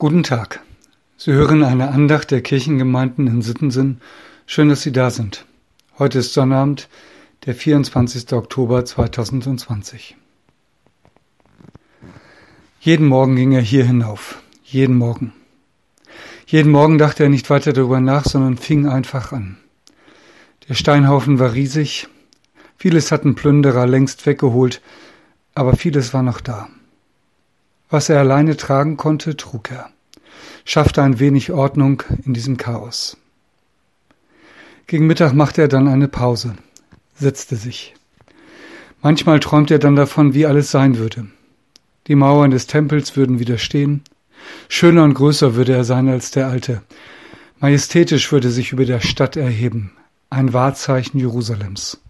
Guten Tag. Sie hören eine Andacht der Kirchengemeinden in Sittensen. Schön, dass Sie da sind. Heute ist Sonnabend, der 24. Oktober 2020. Jeden Morgen ging er hier hinauf. Jeden Morgen. Jeden Morgen dachte er nicht weiter darüber nach, sondern fing einfach an. Der Steinhaufen war riesig. Vieles hatten Plünderer längst weggeholt, aber vieles war noch da. Was er alleine tragen konnte, trug er, schaffte ein wenig Ordnung in diesem Chaos. Gegen Mittag machte er dann eine Pause, setzte sich. Manchmal träumte er dann davon, wie alles sein würde. Die Mauern des Tempels würden wieder stehen, schöner und größer würde er sein als der alte, majestätisch würde sich über der Stadt erheben, ein Wahrzeichen Jerusalems,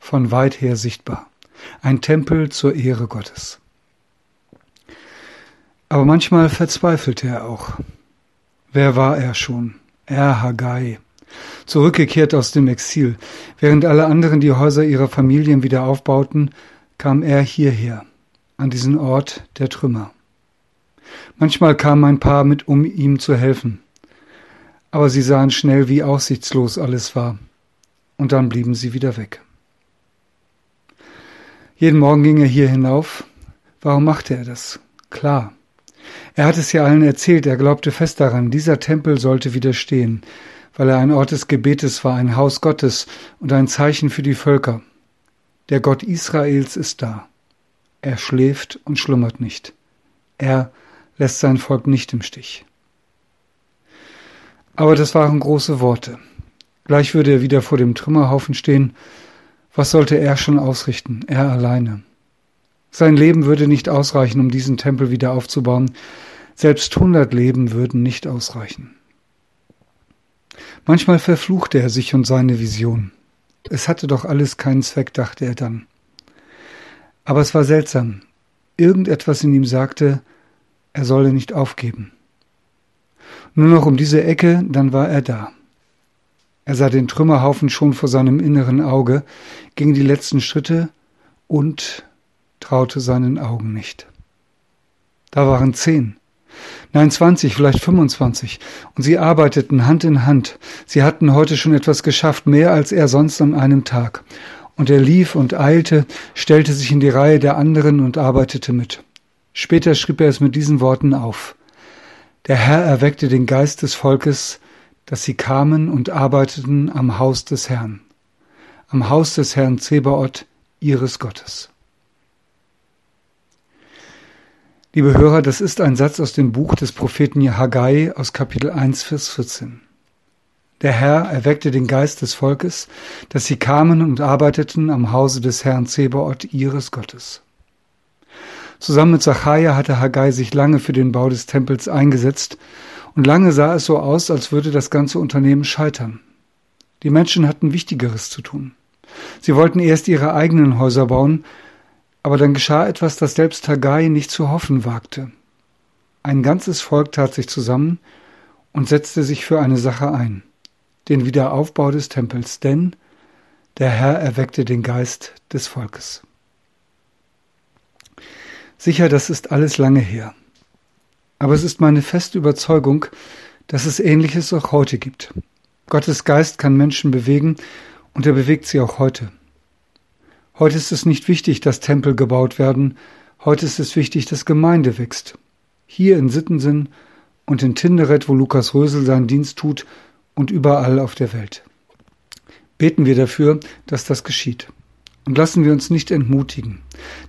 von weit her sichtbar, ein Tempel zur Ehre Gottes. Aber manchmal verzweifelte er auch. Wer war er schon? Er Haggai, zurückgekehrt aus dem Exil. Während alle anderen die Häuser ihrer Familien wieder aufbauten, kam er hierher, an diesen Ort der Trümmer. Manchmal kam ein Paar mit, um ihm zu helfen. Aber sie sahen schnell, wie aussichtslos alles war. Und dann blieben sie wieder weg. Jeden Morgen ging er hier hinauf. Warum machte er das? Klar, er hat es ja allen erzählt, er glaubte fest daran, dieser Tempel sollte widerstehen, weil er ein Ort des Gebetes war, ein Haus Gottes und ein Zeichen für die Völker. Der Gott Israels ist da. Er schläft und schlummert nicht. Er lässt sein Volk nicht im Stich. Aber das waren große Worte. Gleich würde er wieder vor dem Trümmerhaufen stehen. Was sollte er schon ausrichten, er alleine? Sein Leben würde nicht ausreichen, um diesen Tempel wieder aufzubauen. Selbst hundert Leben würden nicht ausreichen. Manchmal verfluchte er sich und seine Vision. Es hatte doch alles keinen Zweck, dachte er dann. Aber es war seltsam. Irgendetwas in ihm sagte, er solle nicht aufgeben. Nur noch um diese Ecke, dann war er da. Er sah den Trümmerhaufen schon vor seinem inneren Auge, ging die letzten Schritte und traute seinen Augen nicht. Da waren zehn, nein zwanzig, vielleicht fünfundzwanzig, und sie arbeiteten Hand in Hand. Sie hatten heute schon etwas geschafft, mehr als er sonst an einem Tag. Und er lief und eilte, stellte sich in die Reihe der anderen und arbeitete mit. Später schrieb er es mit diesen Worten auf. Der Herr erweckte den Geist des Volkes, dass sie kamen und arbeiteten am Haus des Herrn, am Haus des Herrn Zebaoth, ihres Gottes. Liebe Hörer, das ist ein Satz aus dem Buch des Propheten Haggai aus Kapitel 1, Vers 14. Der Herr erweckte den Geist des Volkes, dass sie kamen und arbeiteten am Hause des Herrn Zebaoth ihres Gottes. Zusammen mit Zachariah hatte Haggai sich lange für den Bau des Tempels eingesetzt und lange sah es so aus, als würde das ganze Unternehmen scheitern. Die Menschen hatten Wichtigeres zu tun. Sie wollten erst ihre eigenen Häuser bauen, aber dann geschah etwas, das selbst Haggai nicht zu hoffen wagte. Ein ganzes Volk tat sich zusammen und setzte sich für eine Sache ein, den Wiederaufbau des Tempels, denn der Herr erweckte den Geist des Volkes. Sicher, das ist alles lange her. Aber es ist meine feste Überzeugung, dass es Ähnliches auch heute gibt. Gottes Geist kann Menschen bewegen und er bewegt sie auch heute. Heute ist es nicht wichtig, dass Tempel gebaut werden, heute ist es wichtig, dass Gemeinde wächst. Hier in Sittensinn und in Tinderet, wo Lukas Rösel seinen Dienst tut und überall auf der Welt. Beten wir dafür, dass das geschieht. Und lassen wir uns nicht entmutigen,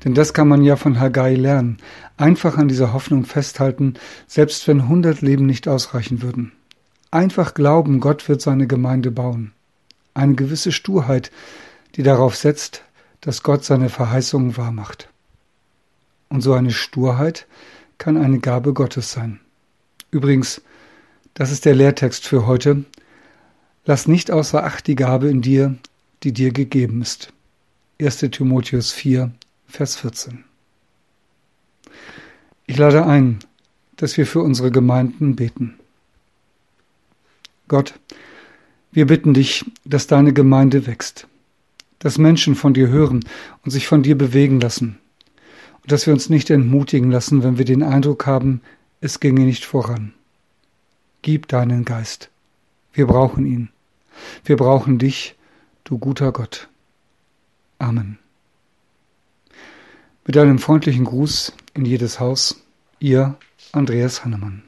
denn das kann man ja von Haggai lernen. Einfach an dieser Hoffnung festhalten, selbst wenn hundert Leben nicht ausreichen würden. Einfach glauben, Gott wird seine Gemeinde bauen. Eine gewisse Sturheit, die darauf setzt, dass Gott seine Verheißungen wahrmacht. Und so eine Sturheit kann eine Gabe Gottes sein. Übrigens, das ist der Lehrtext für heute. Lass nicht außer Acht die Gabe in dir, die dir gegeben ist. 1. Timotheus 4, Vers 14. Ich lade ein, dass wir für unsere Gemeinden beten. Gott, wir bitten dich, dass deine Gemeinde wächst dass Menschen von dir hören und sich von dir bewegen lassen. Und dass wir uns nicht entmutigen lassen, wenn wir den Eindruck haben, es ginge nicht voran. Gib deinen Geist. Wir brauchen ihn. Wir brauchen dich, du guter Gott. Amen. Mit einem freundlichen Gruß in jedes Haus, ihr Andreas Hannemann.